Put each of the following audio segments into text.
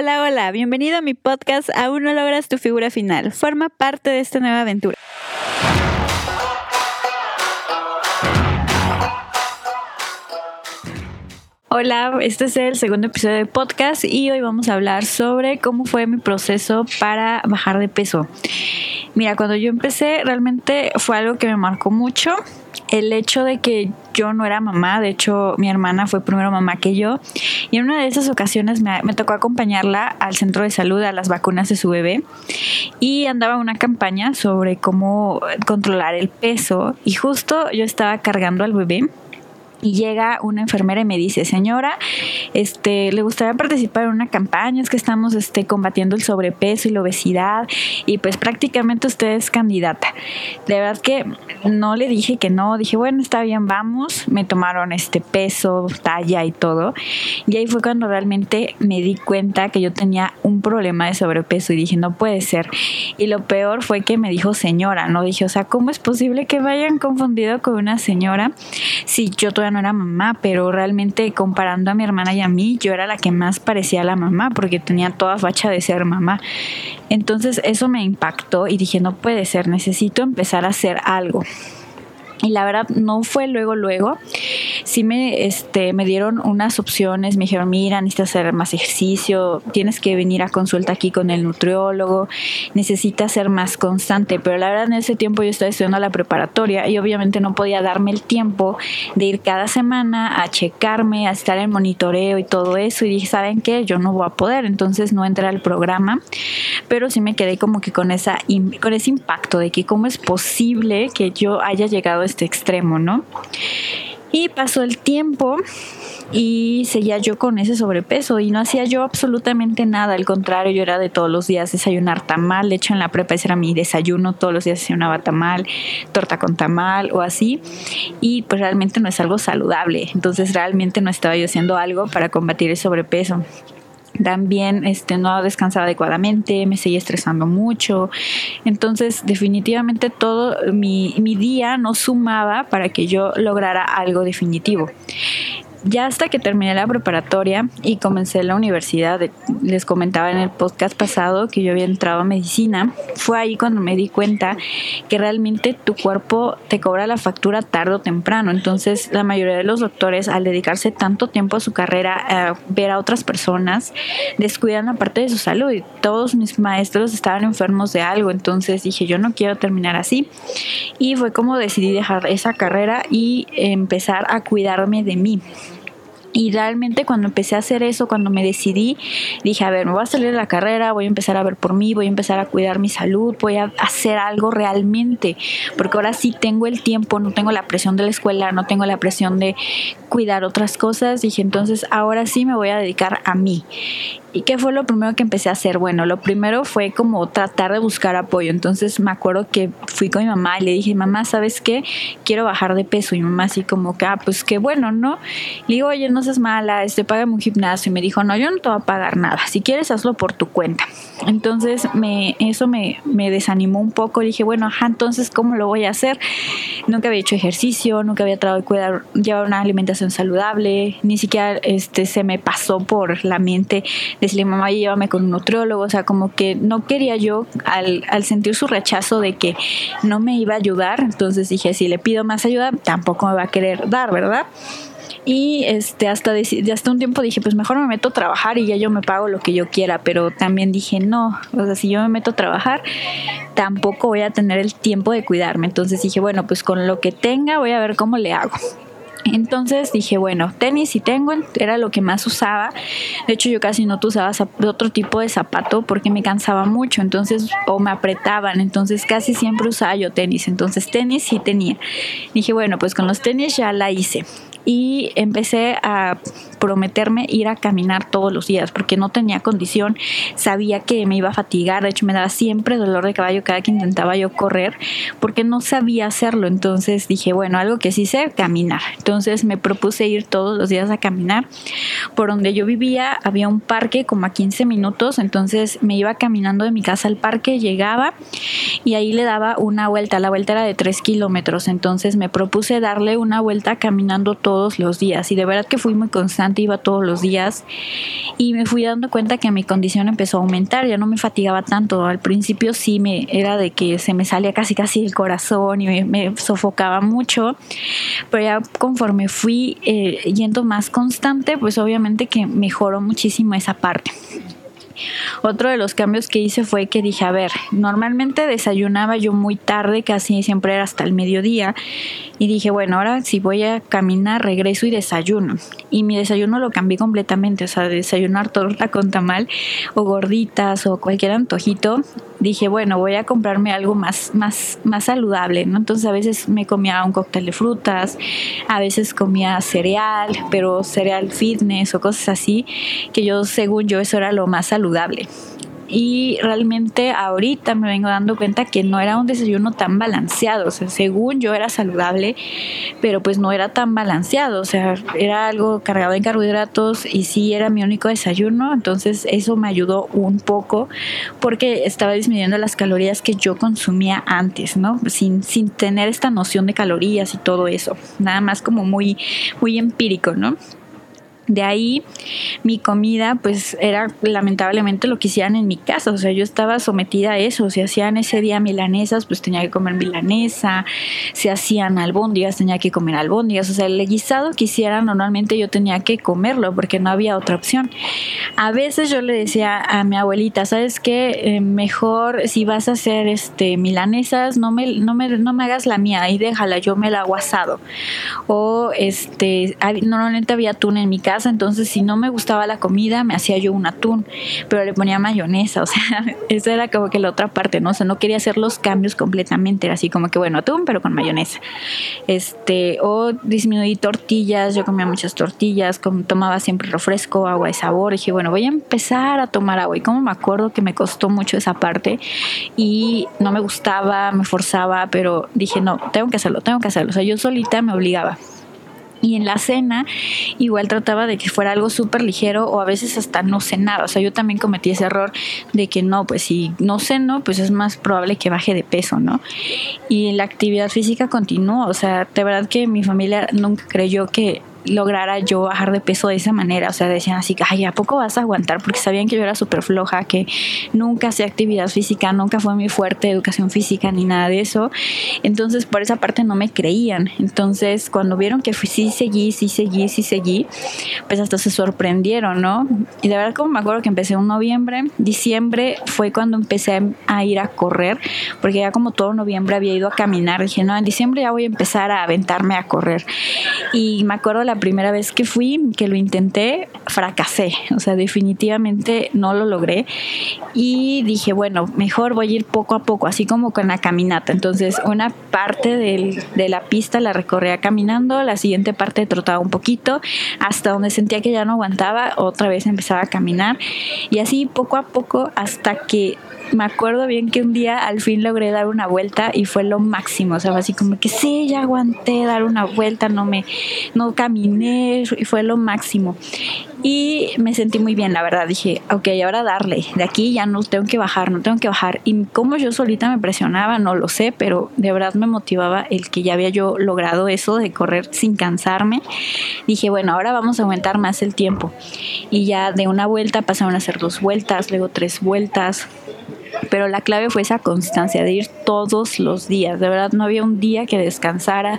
Hola, hola, bienvenido a mi podcast Aún no logras tu figura final. Forma parte de esta nueva aventura. Hola, este es el segundo episodio del podcast y hoy vamos a hablar sobre cómo fue mi proceso para bajar de peso. Mira, cuando yo empecé realmente fue algo que me marcó mucho el hecho de que yo no era mamá, de hecho mi hermana fue primero mamá que yo, y en una de esas ocasiones me, tocó acompañarla al centro de salud a las vacunas de su bebé y andaba una campaña sobre cómo controlar el peso y justo yo estaba cargando al bebé y llega una enfermera y me dice, señora, este, le gustaría participar en una campaña, es que estamos este, combatiendo el sobrepeso y la obesidad y pues prácticamente usted es candidata. De verdad que no le dije que no, dije, bueno, está bien, vamos, me tomaron este peso, talla y todo. Y ahí fue cuando realmente me di cuenta que yo tenía un problema de sobrepeso y dije, no puede ser. Y lo peor fue que me dijo señora, no dije, o sea, ¿cómo es posible que vayan confundido con una señora si yo todavía no era mamá, pero realmente comparando a mi hermana y a mí, yo era la que más parecía a la mamá porque tenía toda facha de ser mamá. Entonces eso me impactó y dije, no puede ser, necesito empezar a hacer algo. Y la verdad no fue luego, luego. Sí me, este, me dieron unas opciones, me dijeron, mira, necesitas hacer más ejercicio, tienes que venir a consulta aquí con el nutriólogo, necesitas ser más constante. Pero la verdad en ese tiempo yo estaba estudiando la preparatoria y obviamente no podía darme el tiempo de ir cada semana a checarme, a estar en monitoreo y todo eso. Y dije, ¿saben qué? Yo no voy a poder, entonces no entré al programa. Pero sí me quedé como que con, esa, con ese impacto de que cómo es posible que yo haya llegado este extremo, ¿no? Y pasó el tiempo y seguía yo con ese sobrepeso y no hacía yo absolutamente nada, al contrario, yo era de todos los días desayunar tamal, de hecho en la prepa ese era mi desayuno, todos los días desayunaba tamal, torta con tamal o así, y pues realmente no es algo saludable, entonces realmente no estaba yo haciendo algo para combatir el sobrepeso también este, no descansaba adecuadamente, me seguía estresando mucho. Entonces, definitivamente todo mi, mi día no sumaba para que yo lograra algo definitivo. Ya hasta que terminé la preparatoria y comencé la universidad, les comentaba en el podcast pasado que yo había entrado a medicina, fue ahí cuando me di cuenta que realmente tu cuerpo te cobra la factura tarde o temprano. Entonces la mayoría de los doctores al dedicarse tanto tiempo a su carrera, a ver a otras personas, descuidan la parte de su salud todos mis maestros estaban enfermos de algo. Entonces dije, yo no quiero terminar así. Y fue como decidí dejar esa carrera y empezar a cuidarme de mí. Y realmente cuando empecé a hacer eso, cuando me decidí, dije, a ver, me voy a salir de la carrera, voy a empezar a ver por mí, voy a empezar a cuidar mi salud, voy a hacer algo realmente, porque ahora sí tengo el tiempo, no tengo la presión de la escuela, no tengo la presión de cuidar otras cosas. Dije, entonces ahora sí me voy a dedicar a mí. ¿Y qué fue lo primero que empecé a hacer? Bueno, lo primero fue como tratar de buscar apoyo. Entonces me acuerdo que fui con mi mamá y le dije, mamá, ¿sabes qué? Quiero bajar de peso. Y mi mamá así como que, ah, pues qué bueno, ¿no? Le digo, oye, no seas mala, este, págame un gimnasio. Y me dijo, no, yo no te voy a pagar nada. Si quieres, hazlo por tu cuenta. Entonces me, eso me, me desanimó un poco. dije, bueno, ajá, entonces, ¿cómo lo voy a hacer? Nunca había hecho ejercicio, nunca había tratado de cuidar, llevar una alimentación saludable, ni siquiera este, se me pasó por la mente decirle, mamá, llévame con un nutriólogo, o sea, como que no quería yo, al, al sentir su rechazo de que no me iba a ayudar, entonces dije, si le pido más ayuda, tampoco me va a querer dar, ¿verdad? Y este hasta hasta un tiempo dije pues mejor me meto a trabajar y ya yo me pago lo que yo quiera pero también dije no o sea si yo me meto a trabajar tampoco voy a tener el tiempo de cuidarme entonces dije bueno pues con lo que tenga voy a ver cómo le hago entonces dije, bueno, tenis si tengo, era lo que más usaba. De hecho, yo casi no usaba otro tipo de zapato porque me cansaba mucho, entonces, o me apretaban, entonces casi siempre usaba yo tenis. Entonces, tenis sí tenía. Dije, bueno, pues con los tenis ya la hice y empecé a prometerme ir a caminar todos los días porque no tenía condición, sabía que me iba a fatigar, de hecho me daba siempre dolor de caballo cada que intentaba yo correr porque no sabía hacerlo, entonces dije, bueno, algo que sí sé, caminar. Entonces me propuse ir todos los días a caminar. Por donde yo vivía había un parque como a 15 minutos, entonces me iba caminando de mi casa al parque, llegaba y ahí le daba una vuelta, la vuelta era de 3 kilómetros, entonces me propuse darle una vuelta caminando todo todos los días y de verdad que fui muy constante, iba todos los días y me fui dando cuenta que mi condición empezó a aumentar, ya no me fatigaba tanto, al principio sí me era de que se me salía casi casi el corazón y me, sofocaba mucho, pero ya conforme fui eh, yendo más constante, pues obviamente que mejoró muchísimo esa parte. Otro de los cambios que hice fue que dije, a ver, normalmente desayunaba yo muy tarde, casi siempre era hasta el mediodía, y dije, bueno, ahora si voy a caminar, regreso y desayuno. Y mi desayuno lo cambié completamente, o sea, desayunar torta con tamal o gorditas o cualquier antojito. Dije, bueno, voy a comprarme algo más, más, más saludable, ¿no? Entonces a veces me comía un cóctel de frutas, a veces comía cereal, pero cereal fitness o cosas así, que yo, según yo, eso era lo más saludable y realmente ahorita me vengo dando cuenta que no era un desayuno tan balanceado, o sea, según yo era saludable, pero pues no era tan balanceado, o sea, era algo cargado en carbohidratos y sí era mi único desayuno, entonces eso me ayudó un poco porque estaba disminuyendo las calorías que yo consumía antes, ¿no? Sin, sin tener esta noción de calorías y todo eso, nada más como muy, muy empírico, ¿no? De ahí mi comida pues era lamentablemente lo que hacían en mi casa, o sea, yo estaba sometida a eso, si hacían ese día milanesas pues tenía que comer milanesa, si hacían albóndigas tenía que comer albóndigas, o sea, el guisado que hicieran normalmente yo tenía que comerlo porque no había otra opción. A veces yo le decía a mi abuelita, ¿sabes qué? Eh, mejor si vas a hacer este milanesas, no me, no me, no me hagas la mía, ahí déjala, yo me la hago asado. O este, normalmente había atún en mi casa, entonces si no me gustaba la comida, me hacía yo un atún, pero le ponía mayonesa, o sea, esa era como que la otra parte, ¿no? O sea, no quería hacer los cambios completamente, era así como que, bueno, atún, pero con mayonesa. Este, o disminuí tortillas, yo comía muchas tortillas, tomaba siempre refresco, agua de sabor, dije, bueno, voy a empezar a tomar agua, y como me acuerdo que me costó mucho esa parte, y no me gustaba, me forzaba, pero dije, no, tengo que hacerlo, tengo que hacerlo, o sea, yo solita me obligaba. Y en la cena igual trataba de que fuera algo súper ligero o a veces hasta no cenaba. O sea, yo también cometí ese error de que no, pues si no ceno, pues es más probable que baje de peso, ¿no? Y la actividad física continuó. O sea, de verdad que mi familia nunca creyó que lograra yo bajar de peso de esa manera. O sea, decían así, ay, ¿a poco vas a aguantar? Porque sabían que yo era súper floja, que nunca hacía actividad física, nunca fue muy fuerte educación física ni nada de eso. Entonces, por esa parte no me creían. Entonces, cuando vieron que sí seguí, sí seguí, sí seguí, pues hasta se sorprendieron, ¿no? Y de verdad, como me acuerdo que empecé en noviembre, diciembre fue cuando empecé a ir a correr, porque ya como todo noviembre había ido a caminar. Dije, no, en diciembre ya voy a empezar a aventarme a correr. Y me acuerdo la primera vez que fui, que lo intenté, fracasé. O sea, definitivamente no lo logré. Y dije, bueno, mejor voy a ir poco a poco, así como con la caminata. Entonces, una parte de la pista la recorría caminando, la siguiente parte trotaba un poquito, hasta donde sentía que ya no aguantaba, otra vez empezaba a caminar. Y así poco a poco hasta que me acuerdo bien que un día al fin logré dar una vuelta y fue lo máximo, o sea, así como que sí, ya aguanté dar una vuelta, no me, no caminé y fue lo máximo. Y me sentí muy bien, la verdad, dije, ok, ahora darle, de aquí ya no tengo que bajar, no tengo que bajar. Y como yo solita me presionaba, no lo sé, pero de verdad me motivaba el que ya había yo logrado eso de correr sin cansarme. Dije, bueno, ahora vamos a aumentar más el tiempo. Y ya de una vuelta pasaron a ser dos vueltas, luego tres vueltas, pero la clave fue esa constancia de ir todos los días. De verdad, no había un día que descansara.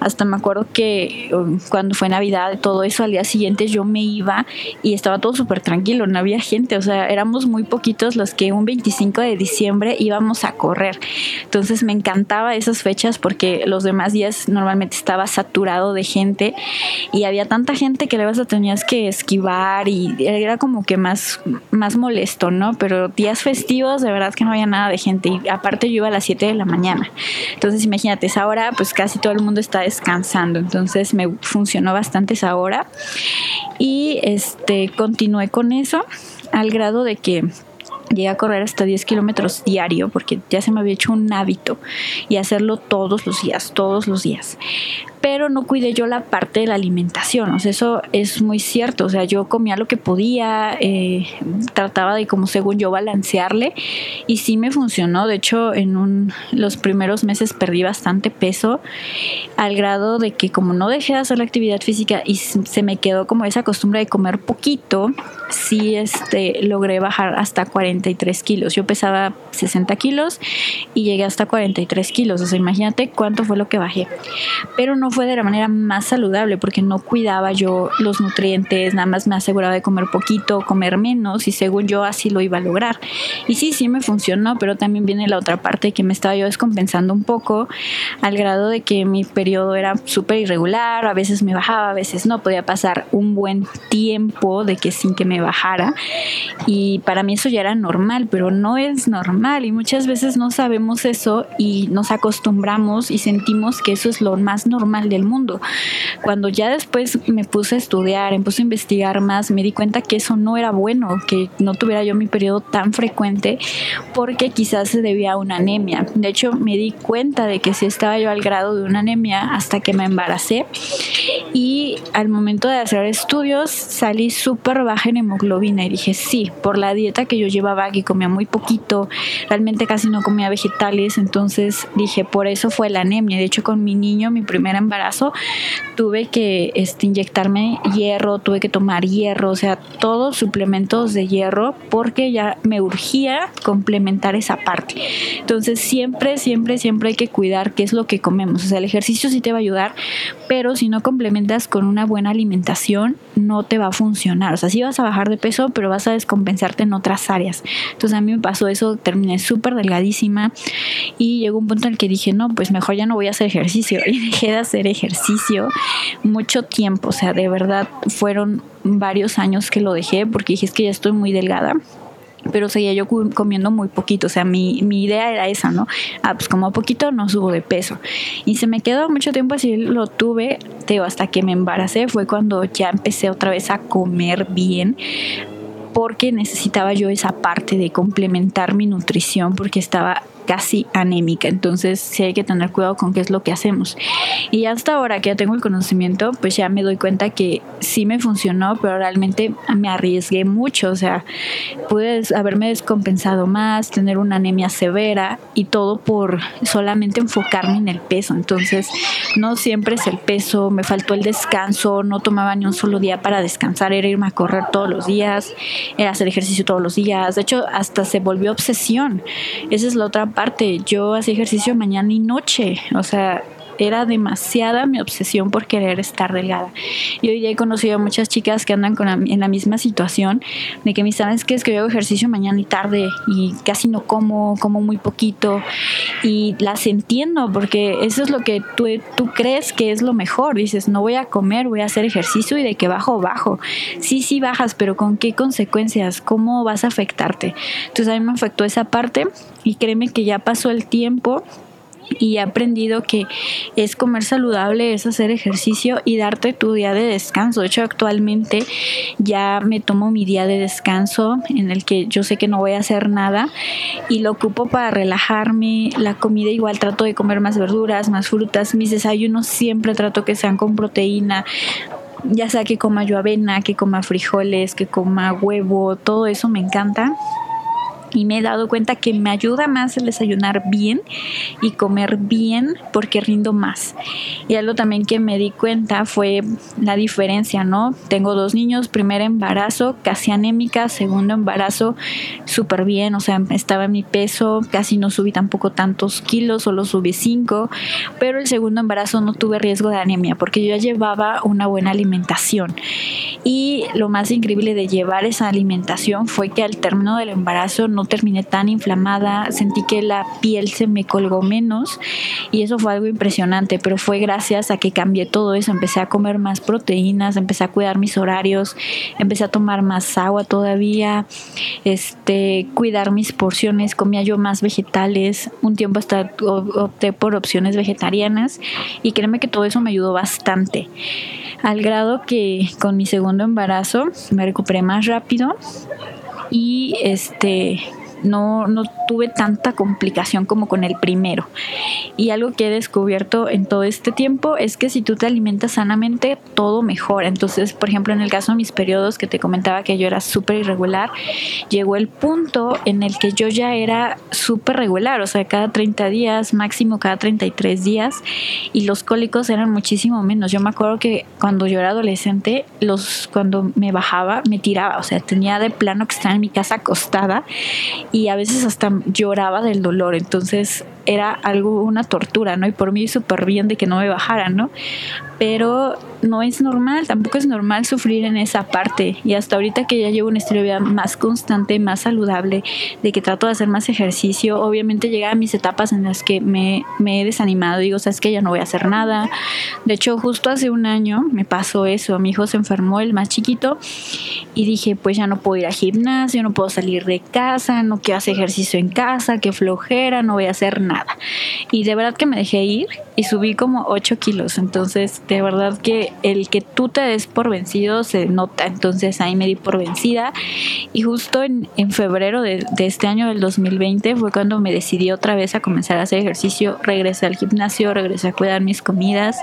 Hasta me acuerdo que um, cuando fue Navidad, todo eso, al día siguiente yo me iba y estaba todo súper tranquilo, no había gente. O sea, éramos muy poquitos los que un 25 de diciembre íbamos a correr. Entonces me encantaba esas fechas porque los demás días normalmente estaba saturado de gente y había tanta gente que luego tenías que esquivar y era como que más, más molesto, ¿no? Pero días festivos de verdad que no había nada de gente y aparte yo iba a las 7 de la mañana. Entonces imagínate, esa hora pues casi todo el mundo está descansando, entonces me funcionó bastante esa hora y este continué con eso al grado de que llegué a correr hasta 10 kilómetros diario porque ya se me había hecho un hábito y hacerlo todos los días, todos los días. Pero no cuidé yo la parte de la alimentación, o sea, eso es muy cierto, o sea, yo comía lo que podía, eh, trataba de como según yo balancearle y sí me funcionó, de hecho en un, los primeros meses perdí bastante peso al grado de que como no dejé de hacer la actividad física y se me quedó como esa costumbre de comer poquito, sí este, logré bajar hasta 43 kilos, yo pesaba 60 kilos y llegué hasta 43 kilos, o sea, imagínate cuánto fue lo que bajé, pero no fue de la manera más saludable porque no cuidaba yo los nutrientes, nada más me aseguraba de comer poquito, comer menos y según yo así lo iba a lograr. Y sí, sí me funcionó, pero también viene la otra parte que me estaba yo descompensando un poco al grado de que mi periodo era súper irregular, a veces me bajaba, a veces no, podía pasar un buen tiempo de que sin que me bajara y para mí eso ya era normal, pero no es normal y muchas veces no sabemos eso y nos acostumbramos y sentimos que eso es lo más normal del mundo. Cuando ya después me puse a estudiar, me puse a investigar más, me di cuenta que eso no era bueno, que no tuviera yo mi periodo tan frecuente porque quizás se debía a una anemia. De hecho, me di cuenta de que sí estaba yo al grado de una anemia hasta que me embaracé y al momento de hacer estudios salí súper baja en hemoglobina y dije sí, por la dieta que yo llevaba que comía muy poquito, realmente casi no comía vegetales, entonces dije por eso fue la anemia. De hecho con mi niño, mi primer embarazo, tuve que este, inyectarme hierro, tuve que tomar hierro, o sea, todos suplementos de hierro porque ya me urgía complementar esa parte. Entonces siempre, siempre, siempre hay que cuidar qué es lo que comemos. O sea, el ejercicio sí te va a ayudar, pero si no complementas con una buena alimentación, no te va a funcionar. O sea, sí vas a bajar de peso, pero vas a descompensarte en otras áreas. Entonces a mí me pasó eso, terminé súper delgadísima y llegó un punto en el que dije, no, pues mejor ya no voy a hacer ejercicio. Y dejé de hacer ejercicio mucho tiempo. O sea, de verdad fueron varios años que lo dejé porque dije, es que ya estoy muy delgada pero seguía yo comiendo muy poquito, o sea, mi, mi idea era esa, ¿no? Ah, pues como poquito no subo de peso. Y se me quedó mucho tiempo así, lo tuve, teo, hasta que me embaracé, fue cuando ya empecé otra vez a comer bien, porque necesitaba yo esa parte de complementar mi nutrición, porque estaba casi anémica. Entonces sí hay que tener cuidado con qué es lo que hacemos. Y hasta ahora que ya tengo el conocimiento, pues ya me doy cuenta que sí me funcionó, pero realmente me arriesgué mucho. O sea, pude haberme descompensado más, tener una anemia severa y todo por solamente enfocarme en el peso. Entonces no siempre es el peso, me faltó el descanso, no tomaba ni un solo día para descansar, era irme a correr todos los días, era hacer ejercicio todos los días. De hecho, hasta se volvió obsesión. Esa es la otra parte yo hacía ejercicio mañana y noche, o sea, era demasiada mi obsesión por querer estar delgada. Y hoy día he conocido a muchas chicas que andan con en la misma situación, de que me sabes que es que yo hago ejercicio mañana y tarde y casi no como, como muy poquito. Y las entiendo porque eso es lo que tú, tú crees que es lo mejor. Dices, no voy a comer, voy a hacer ejercicio y de que bajo, bajo. Sí, sí bajas, pero ¿con qué consecuencias? ¿Cómo vas a afectarte? Entonces a mí me afectó esa parte y créeme que ya pasó el tiempo y he aprendido que es comer saludable, es hacer ejercicio y darte tu día de descanso. De hecho, actualmente ya me tomo mi día de descanso en el que yo sé que no voy a hacer nada y lo ocupo para relajarme. La comida igual trato de comer más verduras, más frutas. Mis desayunos siempre trato que sean con proteína ya sea que coma yo avena, que coma frijoles, que coma huevo, todo eso me encanta y me he dado cuenta que me ayuda más el desayunar bien y comer bien porque rindo más. Y algo también que me di cuenta fue la diferencia, ¿no? Tengo dos niños, primer embarazo casi anémica, segundo embarazo súper bien, o sea, estaba en mi peso, casi no subí tampoco tantos kilos, solo subí cinco, pero el segundo embarazo no tuve riesgo de anemia porque yo ya llevaba una buena alimentación. Y lo más increíble de llevar esa alimentación fue que al término del embarazo no terminé tan inflamada, sentí que la piel se me colgó menos y eso fue algo impresionante, pero fue gracias a que cambié todo eso, empecé a comer más proteínas, empecé a cuidar mis horarios, empecé a tomar más agua todavía, este, cuidar mis porciones, comía yo más vegetales, un tiempo hasta opté por opciones vegetarianas y créeme que todo eso me ayudó bastante. Al grado que con mi segundo embarazo me recuperé más rápido y este no, no tuve tanta complicación como con el primero. Y algo que he descubierto en todo este tiempo es que si tú te alimentas sanamente, todo mejora. Entonces, por ejemplo, en el caso de mis periodos que te comentaba que yo era súper irregular, llegó el punto en el que yo ya era súper regular, o sea, cada 30 días, máximo cada 33 días, y los cólicos eran muchísimo menos. Yo me acuerdo que cuando yo era adolescente, los, cuando me bajaba, me tiraba, o sea, tenía de plano que estar en mi casa acostada y a veces hasta lloraba del dolor, entonces era algo, una tortura, ¿no? Y por mí súper bien de que no me bajaran, ¿no? Pero no es normal, tampoco es normal sufrir en esa parte. Y hasta ahorita que ya llevo un estilo de vida más constante, más saludable, de que trato de hacer más ejercicio, obviamente llega a mis etapas en las que me, me he desanimado, digo, sabes que ya no voy a hacer nada. De hecho, justo hace un año me pasó eso, mi hijo se enfermó, el más chiquito, y dije, pues ya no puedo ir al gimnasio, no puedo salir de casa, no quiero hacer ejercicio en casa, qué flojera, no voy a hacer nada. Y de verdad que me dejé ir y subí como 8 kilos, entonces de verdad que el que tú te des por vencido se nota, entonces ahí me di por vencida. Y justo en, en febrero de, de este año del 2020 fue cuando me decidí otra vez a comenzar a hacer ejercicio, regresé al gimnasio, regresé a cuidar mis comidas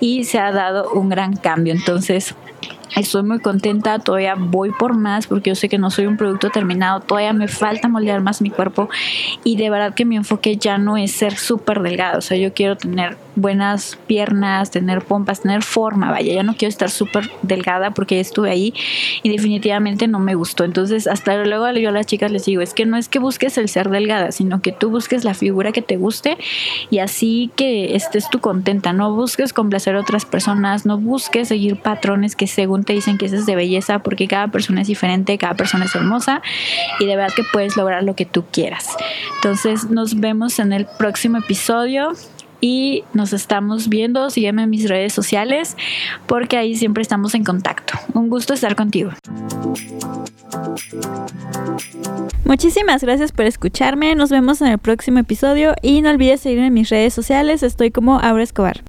y se ha dado un gran cambio, entonces Estoy muy contenta, todavía voy por más porque yo sé que no soy un producto terminado, todavía me falta moldear más mi cuerpo y de verdad que mi enfoque ya no es ser súper delgado, o sea, yo quiero tener buenas piernas, tener pompas, tener forma, vaya, ya no quiero estar súper delgada porque estuve ahí y definitivamente no me gustó. Entonces, hasta luego yo a las chicas les digo, es que no es que busques el ser delgada, sino que tú busques la figura que te guste y así que estés tú contenta, no busques complacer a otras personas, no busques seguir patrones que según te dicen que ese es de belleza, porque cada persona es diferente, cada persona es hermosa y de verdad que puedes lograr lo que tú quieras. Entonces, nos vemos en el próximo episodio y nos estamos viendo. Sígueme en mis redes sociales porque ahí siempre estamos en contacto. Un gusto estar contigo. Muchísimas gracias por escucharme. Nos vemos en el próximo episodio y no olvides seguirme en mis redes sociales. Estoy como Aura Escobar.